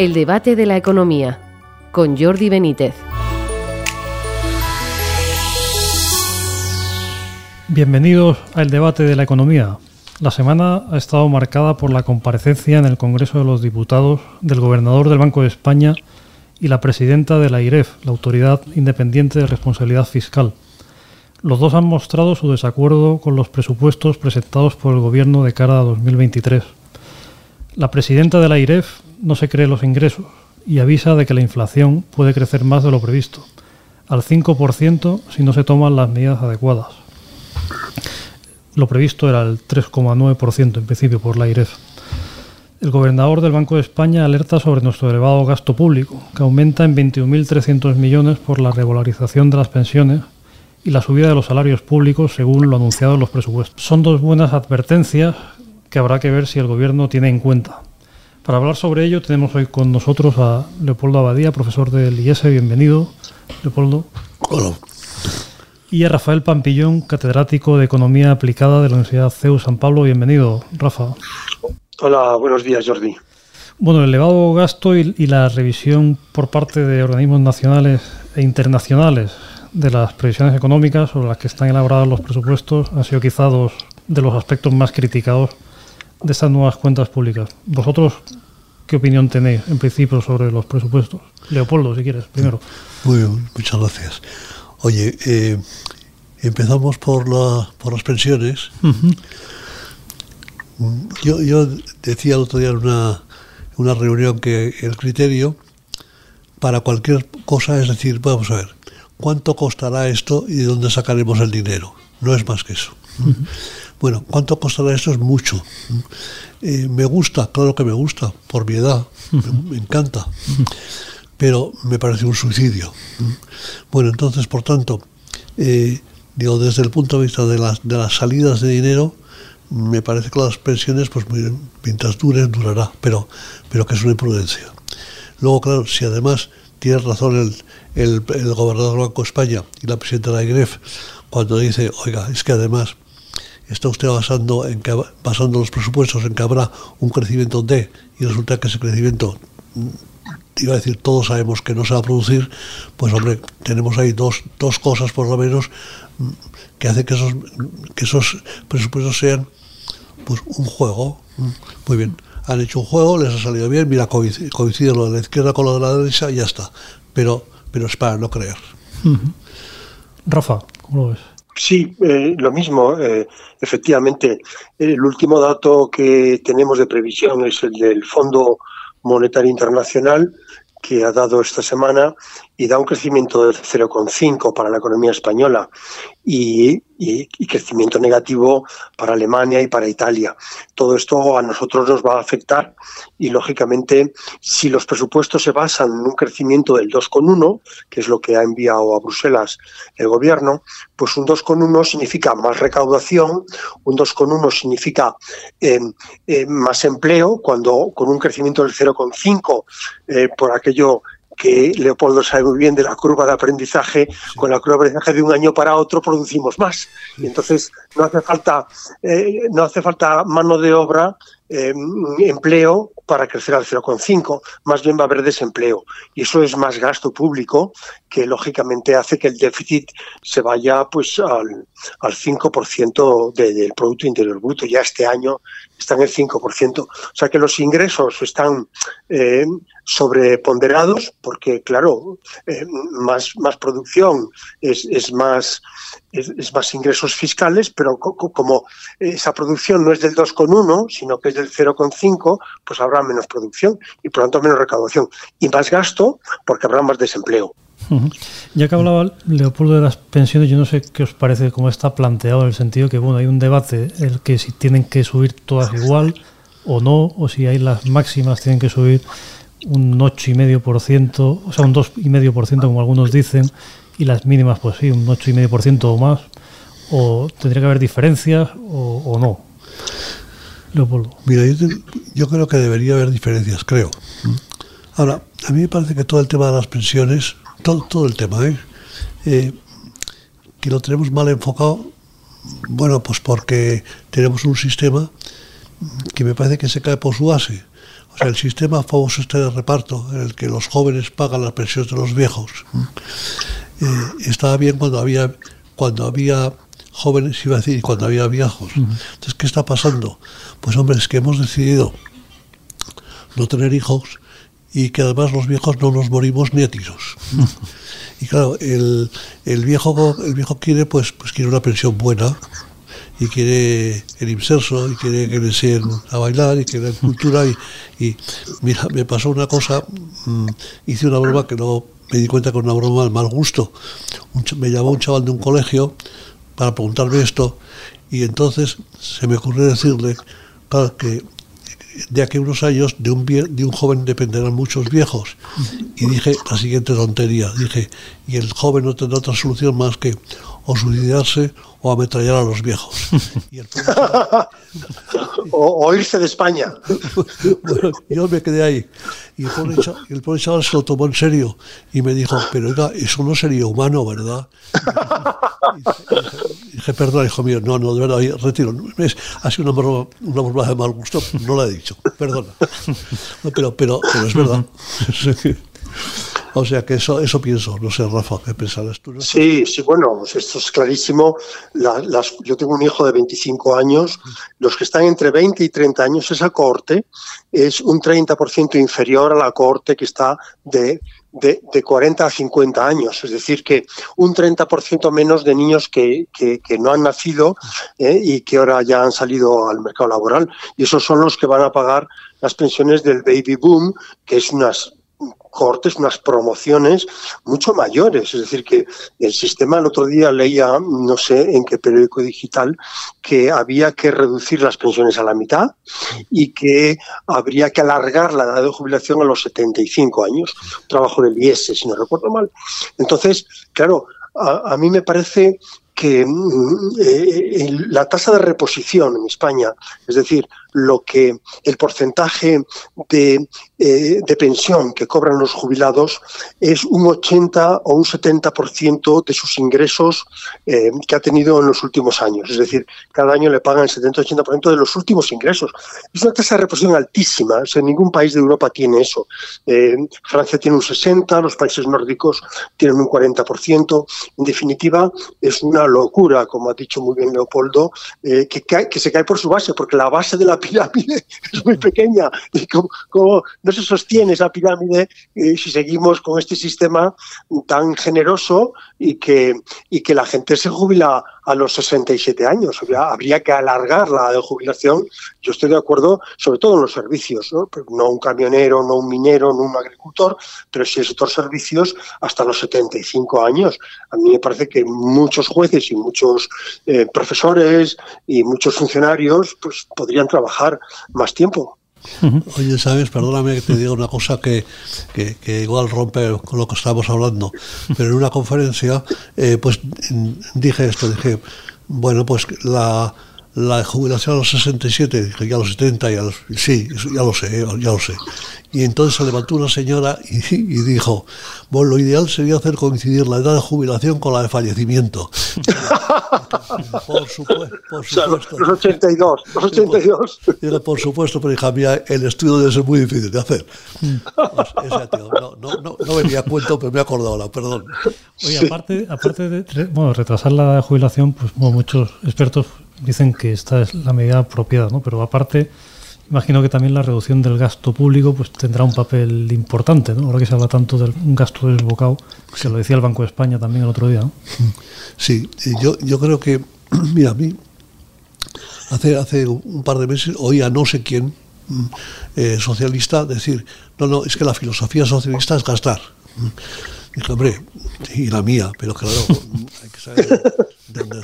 El debate de la economía con Jordi Benítez. Bienvenidos al debate de la economía. La semana ha estado marcada por la comparecencia en el Congreso de los Diputados del gobernador del Banco de España y la presidenta de la IREF, la Autoridad Independiente de Responsabilidad Fiscal. Los dos han mostrado su desacuerdo con los presupuestos presentados por el Gobierno de cara a 2023. La presidenta de la IREF no se cree los ingresos y avisa de que la inflación puede crecer más de lo previsto, al 5% si no se toman las medidas adecuadas. Lo previsto era el 3,9% en principio por la IREF. El gobernador del Banco de España alerta sobre nuestro elevado gasto público, que aumenta en 21.300 millones por la regularización de las pensiones y la subida de los salarios públicos según lo anunciado en los presupuestos. Son dos buenas advertencias que habrá que ver si el Gobierno tiene en cuenta. Para hablar sobre ello tenemos hoy con nosotros a Leopoldo Abadía, profesor del IES. Bienvenido, Leopoldo. Hola. Y a Rafael Pampillón, catedrático de Economía Aplicada de la Universidad CEU San Pablo. Bienvenido, Rafa. Hola, buenos días, Jordi. Bueno, el elevado gasto y, y la revisión por parte de organismos nacionales e internacionales de las previsiones económicas sobre las que están elaborados los presupuestos han sido quizá dos de los aspectos más criticados de estas nuevas cuentas públicas. ¿Vosotros qué opinión tenéis en principio sobre los presupuestos? Leopoldo, si quieres, primero. Muy bien, muchas gracias. Oye, eh, empezamos por, la, por las pensiones. yo, yo decía el otro día en una, una reunión que el criterio para cualquier cosa es decir, vamos a ver, ¿cuánto costará esto y de dónde sacaremos el dinero? No es más que eso. Bueno, ¿cuánto costará esto? Es mucho. Eh, me gusta, claro que me gusta, por mi edad, me, encanta, pero me parece un suicidio. Bueno, entonces, por tanto, eh, digo, desde el punto de vista de las, de las salidas de dinero, me parece que las pensiones, pues mientras duren, durará, pero, pero que es una imprudencia. Luego, claro, si además tiene razón el, el, el gobernador del Banco de España y la presidenta de la IGREF cuando dice, oiga, es que además está usted basando, en que, basando los presupuestos en que habrá un crecimiento de y resulta que ese crecimiento mm, iba a decir todos sabemos que no se va a producir pues hombre tenemos ahí dos, dos cosas por lo menos mm, que hace que esos que esos presupuestos sean pues un juego mm, muy bien han hecho un juego les ha salido bien mira coincide lo de la izquierda con lo de la derecha y ya está pero pero es para no creer. Rafa ¿cómo lo ves? Sí, eh, lo mismo. Eh, efectivamente, el último dato que tenemos de previsión es el del Fondo Monetario Internacional que ha dado esta semana y da un crecimiento del 0,5 para la economía española y, crecimiento negativo para Alemania y para Italia. Todo esto a nosotros nos va a afectar y, lógicamente, si los presupuestos se basan en un crecimiento del 2,1, que es lo que ha enviado a Bruselas el gobierno, pues un 2,1 significa más recaudación, un 2,1 significa eh, eh, más empleo, cuando con un crecimiento del 0,5 eh, por aquello que Leopoldo sabe muy bien de la curva de aprendizaje, sí. con la curva de aprendizaje de un año para otro producimos más. Y entonces no hace falta, eh, no hace falta mano de obra, eh, empleo para crecer al 0,5, más bien va a haber desempleo. Y eso es más gasto público que lógicamente hace que el déficit se vaya pues al, al 5% de, del Producto Interior Bruto. Ya este año está en el 5%. O sea que los ingresos están eh, sobreponderados porque, claro, eh, más, más producción es, es más es, más ingresos fiscales, pero co como esa producción no es del 2,1, sino que es del 0,5, pues habrá menos producción y por lo tanto menos recaudación y más gasto porque habrá más desempleo. Ya que hablaba Leopoldo de las pensiones, yo no sé qué os parece cómo está planteado en el sentido que bueno hay un debate el que si tienen que subir todas igual o no, o si hay las máximas tienen que subir un 8,5%, o sea, un 2,5% como algunos dicen, y las mínimas, pues sí, un 8,5% o más, o tendría que haber diferencias o, no. Leopoldo. Mira, yo, creo que debería haber diferencias, creo. Ahora, a mí me parece que todo el tema de las pensiones, todo, todo el tema, ¿eh? Eh, que lo tenemos mal enfocado, bueno, pues porque tenemos un sistema que me parece que se cae por su base. O sea, el sistema famoso este de reparto, en el que los jóvenes pagan las pensiones de los viejos, eh, estaba bien cuando había, cuando había jóvenes, iba a decir, y cuando había viejos. Entonces, ¿qué está pasando? Pues hombre, es que hemos decidido no tener hijos y que además los viejos no nos morimos ni a tiros. Y claro, el, el, viejo, el viejo quiere, pues, pues quiere una pensión buena, y quiere el inserso y quiere que le enseñen a bailar y que le cultura y, y, mira, me pasó una cosa, mm, hice una broma que no me di cuenta con una broma de mal gusto. me llamó un chaval de un colegio para preguntarme esto y entonces se me ocurrió decirle claro, que de aquí a unos años de un, de un joven dependerán muchos viejos. Y dije la siguiente tontería, dije, y el joven no tendrá otra solución más que o suicidarse o ametrallar a los viejos. o, irse de España. bueno, yo me quedé ahí. Y el pobre, chaval, el pobre, chaval, se lo tomó en serio y me dijo, pero oiga, eso no sería humano, ¿verdad? Y dije, perdón, hijo mío, no, no, de verdad, retiro. Ha sido una broma, una broma de mal gusto, no la he dicho, perdona. pero, pero, pero es verdad. O sea que eso, eso pienso, no sé, Rafa, ¿qué pensarás tú? Sí, sí, bueno, pues esto es clarísimo. las, yo tengo un hijo de 25 años, los que están entre 20 y 30 años, esa cohorte es un 30% inferior a la cohorte que está de, de, de, 40 a 50 años, es decir, que un 30% menos de niños que, que, que no han nacido eh, y que ahora ya han salido al mercado laboral. Y esos son los que van a pagar las pensiones del baby boom, que es unas cortes, unas promociones mucho mayores. Es decir, que el sistema, el otro día leía, no sé en qué periódico digital, que había que reducir las pensiones a la mitad y que habría que alargar la edad de jubilación a los 75 años. Trabajo del IES, si no recuerdo mal. Entonces, claro, a, a mí me parece que mm, eh, la tasa de reposición en España, es decir, lo que el porcentaje de, eh, de, pensión que cobran los jubilados es un 80 o un 70% de sus ingresos eh, que ha tenido en los últimos años. Es decir, cada año le pagan el 70-80% de los últimos ingresos. Es una tasa de reposición altísima. O ningún país de Europa tiene eso. Eh, Francia tiene un 60%, los países nórdicos tienen un 40%. En definitiva, es una locura, como ha dicho muy bien Leopoldo, que, que se cae por su base, porque la base de la pirámide es muy pequeña. Y como, no se sostiene esa pirámide eh, si seguimos con este sistema tan generoso y que, y que la gente se jubila a los 67 años. Habría, que alargar la de jubilación. Yo estoy de acuerdo, sobre todo en los servicios, ¿no? No un camionero, no un minero, no un agricultor, pero sí el sector servicios hasta los 75 años. A mí me parece que muchos jueces y muchos eh, profesores y muchos funcionarios pues, podrían trabajar más tiempo. Oye, sabes, perdóname que te diga una cosa que, que, igual rompe con lo que estábamos hablando, pero en una conferencia, eh, pues dije esto, dije, bueno, pues la, la jubilación a los 67, dije, ya a los 70, ya los, sí, ya lo sé, ya lo sé. Y entonces se levantó una señora y, dijo, bueno, lo ideal sería hacer coincidir la edad de jubilación con la de fallecimiento. por, supuesto, por supuesto. los 82, los 82. por supuesto, pero hija mía, el estudio debe ser muy difícil de hacer. Pues, no, no, no, no, venía a cuento, pero me he acordado ahora, perdón. Oye, aparte, aparte de bueno, retrasar la edad de jubilación, pues muchos expertos dicen que esta es la medida apropiada, ¿no? Pero aparte Imagino que también la reducción del gasto público pues tendrá un papel importante, ¿no? Ahora que se habla tanto del gasto desbocado, que lo decía el Banco de España también el otro día. Sí, yo, yo creo que, mira, a mí, hace, hace un par de meses oía no sé quién, mm, eh, socialista, decir, no, no, es que la filosofía socialista es gastar. Dije, hombre, y la mía, pero claro, hay que saber dónde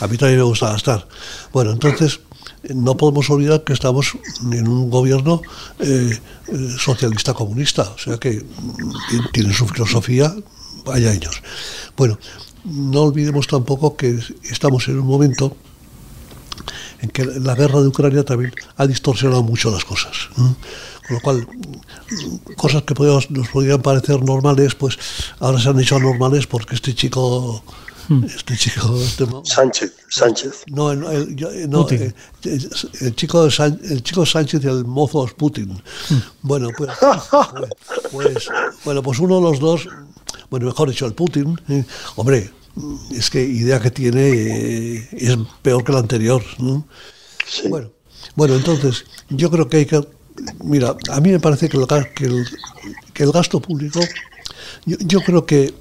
A mí también me gusta gastar. Bueno, entonces no podemos olvidar que estamos en un gobierno eh, eh, socialista comunista, o sea que mm, tiene su filosofía, hay años. Bueno, no olvidemos tampoco que estamos en un momento en que la guerra de Ucrania también ha distorsionado mucho las cosas. Con lo cual, cosas que nos podrían parecer normales, pues ahora se han hecho anormales porque este chico Hmm. Este chico. Este Sánchez, Sánchez. No, el, eh, el, chico, el chico Sánchez y el mozo es Putin. Hmm. Bueno, pues, pues, bueno, pues uno de los dos, bueno, mejor dicho, el Putin, eh, hombre, es que idea que tiene eh, es peor que la anterior. Bueno, bueno, entonces, yo creo que hay que. Mira, a mí me parece que, el, que el gasto público, yo creo que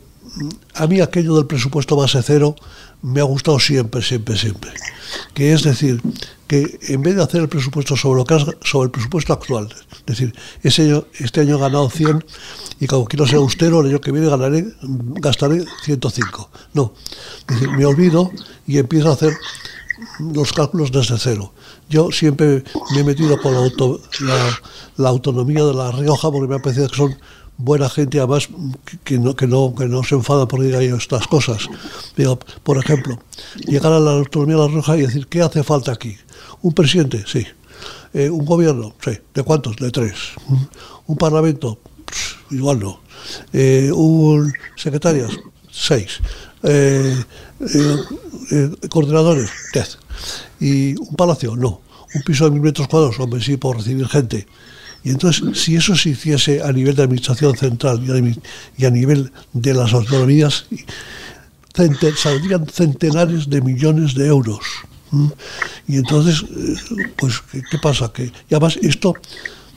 a mí aquello del presupuesto base cero me ha gustado siempre, siempre, siempre. Que es decir, que en vez de hacer el presupuesto sobre, lo que sobre el presupuesto actual, es decir, ese este año he ganado 100 y como quiero ser austero, el año que viene ganaré, gastaré 105. No, es decir, me olvido y empiezo a hacer los cálculos desde cero. Yo siempre me he metido con la, la autonomía de La Rioja porque me ha parecido que son buena gente, además, que no, que no, que no se enfada por diga yo estas cosas. Por ejemplo, llegar a la autonomía de la Roja y decir, ¿qué hace falta aquí? ¿Un presidente? Sí. Eh, ¿Un gobierno? Sí. ¿De cuántos? De tres. ¿Un parlamento? igual no. Eh, ¿Un secretarias? Seis. Eh, ¿Coordinadores? Diez. ¿Y un palacio? No. ¿Un piso de mil metros cuadrados? Hombre, sí, por recibir gente. Y entonces, si eso se hiciese a nivel de administración central y a nivel de las autonomías, saldrían centenares de millones de euros. Y entonces, eh, pues, ¿qué, pasa? Que, y además esto,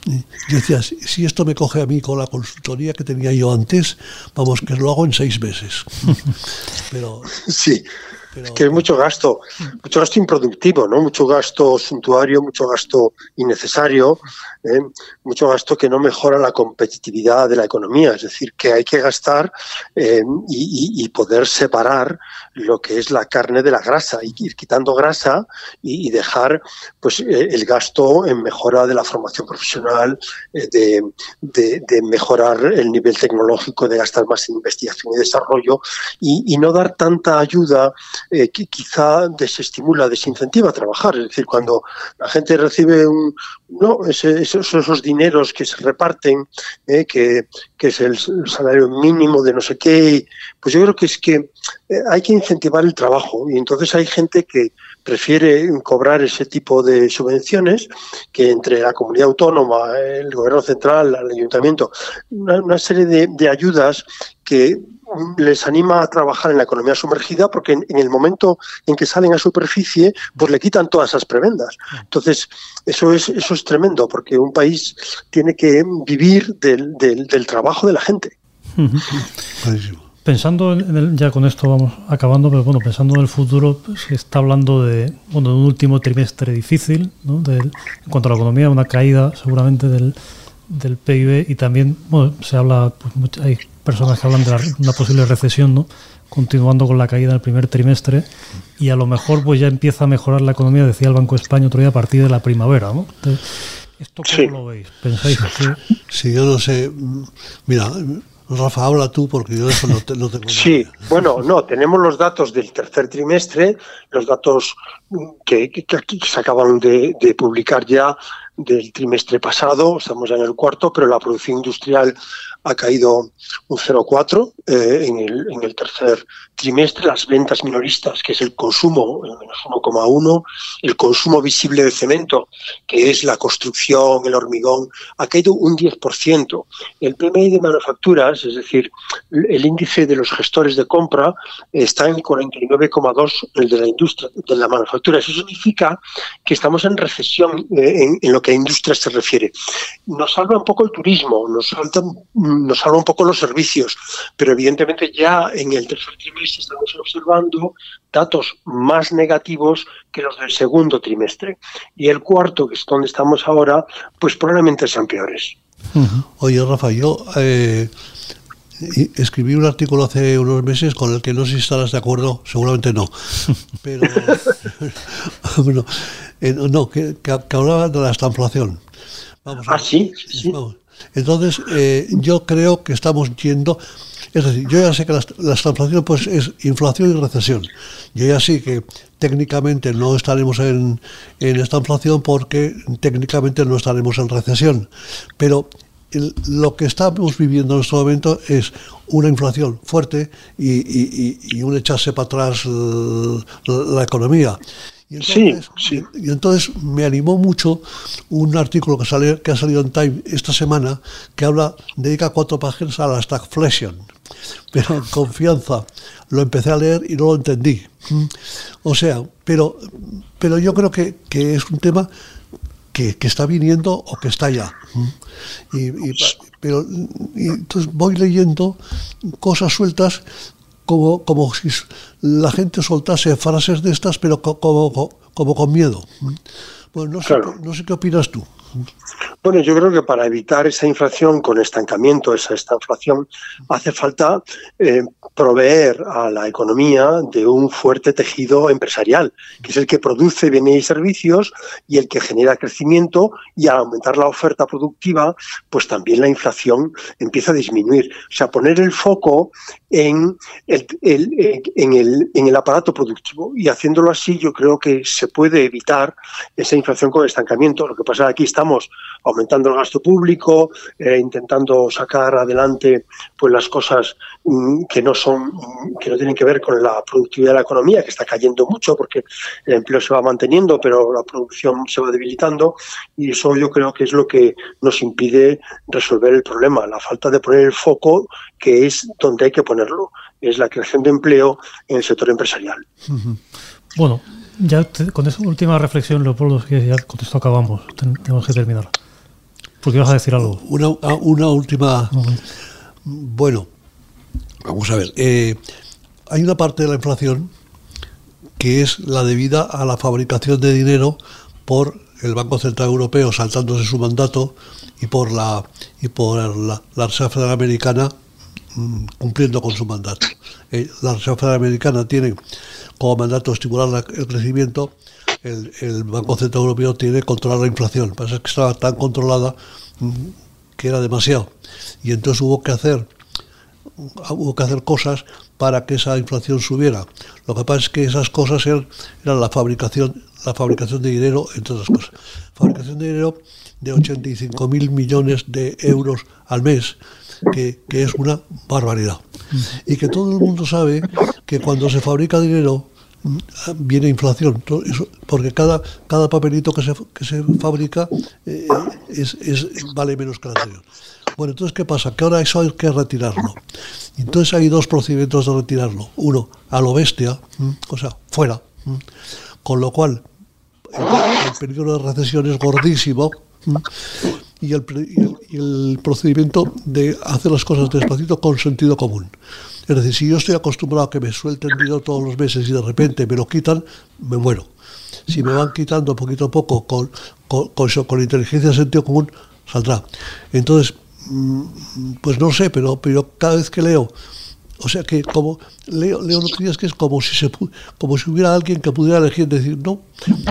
eh, yo si esto me coge a mí con la consultoría que tenía yo antes, vamos, que lo hago en seis meses. Pero, sí, que es mucho gasto, mucho gasto improductivo, ¿no? Mucho gasto suntuario, mucho gasto innecesario, ¿eh? mucho gasto que no mejora la competitividad de la economía. Es decir, que hay que gastar eh, y, poder separar lo que es la carne de la grasa, y ir quitando grasa y, dejar pues eh, el gasto en mejora de la formación profesional, de, mejorar el nivel tecnológico, de gastar más en investigación y desarrollo y, y no dar tanta ayuda eh, quizá desestimula, desincentiva a trabajar. Es decir, cuando la gente recibe un, no, esos, esos, dineros que se reparten, eh, que, que, es el salario mínimo de no sé qué, pues yo creo que es que eh, hay que incentivar el trabajo y entonces hay gente que prefiere cobrar ese tipo de subvenciones que entre la comunidad autónoma, el gobierno central, el ayuntamiento, una, serie de ayudas que les anima a trabajar en la economía sumergida porque en, el momento en que salen a superficie, pues le quitan todas esas prebendas. Entonces, eso es, eso es tremendo porque un país tiene que vivir del, del, trabajo de la gente. Pensando en ya con esto vamos acabando, pero bueno, pensando en el futuro, pues, se está hablando de, bueno, de un último trimestre difícil, ¿no? en cuanto a la economía, una caída seguramente del, del PIB y también, bueno, se habla, pues, hay personas que hablan de una posible recesión, ¿no? continuando con la caída del primer trimestre y a lo mejor pues ya empieza a mejorar la economía, decía el Banco de España otro día, a partir de la primavera. ¿no? ¿Esto cómo lo veis? ¿Pensáis Sí, yo no sé. Mira, Rafa, habla tú porque yo eso no, tengo. Sí, bueno, no, tenemos los datos del tercer trimestre, los datos que, que, se acaban de, de, publicar ya del trimestre pasado, estamos ya en el cuarto, pero la producción industrial ha caído un 0,4 eh, en, el, en el tercer trimestre, las ventas minoristas, que es el consumo, menos 1,1, el consumo visible de cemento, que es la construcción, el hormigón, ha caído un 10%. El PMI de manufacturas, es decir, el índice de los gestores de compra, está en 49,2 el de la industria, de la manufactura. Eso significa que estamos en recesión eh, en, en, lo que a industria se refiere. Nos salva un poco el turismo, nos, salta, nos salva un poco los servicios, pero evidentemente ya en el tercer trimestre estamos observando datos más negativos que los del segundo trimestre. Y el cuarto, que es donde estamos ahora, pues probablemente sean peores. Oye, Rafa, yo eh, escribí un artículo hace unos meses con el que no sé si estarás de acuerdo, seguramente no. Pero, bueno, eh, no, que, hablaba de la estanflación. Vamos ah, sí, Entonces, eh, yo creo que estamos yendo es decir, yo ya sé que la, la pues, es inflación y recesión. Yo ya sé que técnicamente no estaremos en, esta inflación porque técnicamente no estaremos en recesión. Pero lo que estamos viviendo en este momento es una inflación fuerte y, un echarse para atrás la, economía. Y entonces, sí, y entonces me animó mucho un artículo que, sale, que ha salido en Time esta semana que habla, dedica cuatro páginas a la stagflation, pero en confianza. Lo empecé a leer y no lo entendí. O sea, pero, pero yo creo que, que es un tema que, está viniendo o que está ya. Y, pero entonces voy leyendo cosas sueltas como, como si la gente soltase frases de estas, pero como, como, con miedo. Bueno, no sé, no sé qué opinas tú. Bueno, yo creo que para evitar esa inflación con estancamiento, esa inflación, hace falta eh, proveer a la economía de un fuerte tejido empresarial, que es el que produce bienes y servicios y el que genera crecimiento y al aumentar la oferta productiva, pues también la inflación empieza a disminuir. O sea, poner el foco en el, en el, en el aparato productivo y haciéndolo así yo creo que se puede evitar esa inflación con estancamiento. Lo que pasa es que aquí estamos aumentando el gasto público, eh, intentando sacar adelante pues las cosas mm, que no son que no tienen que ver con la productividad de la economía, que está cayendo mucho porque el empleo se va manteniendo, pero la producción se va debilitando y eso yo creo que es lo que nos impide resolver el problema, la falta de poner el foco que es donde hay que ponerlo, es la creación de empleo en el sector empresarial. Bueno, ya con esa última reflexión, Leopoldo, ya con esto acabamos, tenemos que terminar. Porque vas a decir algo. Una, ah, una última. Bueno, vamos a ver. Eh, hay una parte de la inflación que es la debida a la fabricación de dinero por el Banco Central Europeo saltándose su mandato y por la y por la, Reserva Federal Americana mm, cumpliendo con su mandato. Eh, la Reserva Federal Americana tiene como mandato estimular el crecimiento el, Banco Central Europeo tiene que controlar la inflación. Pasa que estaba tan controlada mm, que era demasiado. Y entonces hubo que hacer hubo que hacer cosas para que esa inflación subiera. Lo que pasa es que esas cosas eran, la fabricación la fabricación de dinero, entre otras cosas. Fabricación de dinero de 85 mil millones de euros al mes, que, que, es una barbaridad. Y que todo el mundo sabe que cuando se fabrica dinero, viene inflación, porque cada, cada papelito que se, que se fabrica eh, es, es, vale menos que el anterior. Bueno, entonces, ¿qué pasa? Que ahora eso hay que retirarlo. Entonces hay dos procedimientos de retirarlo. Uno, a lo bestia, o sea, fuera. Con lo cual, el, peligro de recesión es gordísimo. Y el, y procedimiento de hacer las cosas despacito con sentido común. Es decir, si yo estoy acostumbrado a que me suelten dinero todos los meses y de repente me lo quitan, me muero. Si me van quitando poquito a poco con, con, con, inteligencia y sentido común, saldrá. Entonces, mm, pues no sé, pero, pero cada vez que leo, o sea que como leo, leo noticias que es como si hubiera alguien que pudiera elegir decir no,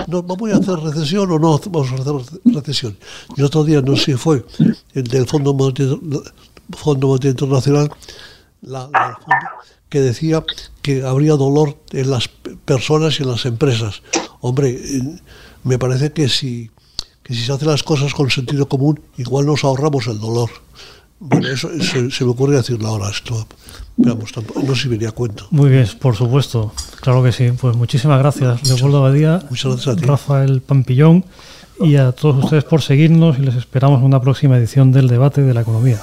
no vamos a hacer recesión o no vamos a hacer recesión. Y otro día no sé si fue el del Fondo Monetario, Fondo Monetario Internacional que decía que habría dolor en las personas y en las empresas. Hombre, eh, me parece que si, que si se hacen las cosas con sentido común, igual nos ahorramos el dolor. Bueno, eso se, me ocurre decirlo ahora, esto. Pero vamos, no se venía a cuento. Muy bien, por supuesto. Claro que sí. Pues muchísimas gracias, Leopoldo Abadía, Rafael Pampillón y a todos ustedes por seguirnos y les esperamos en una próxima edición del debate de la economía.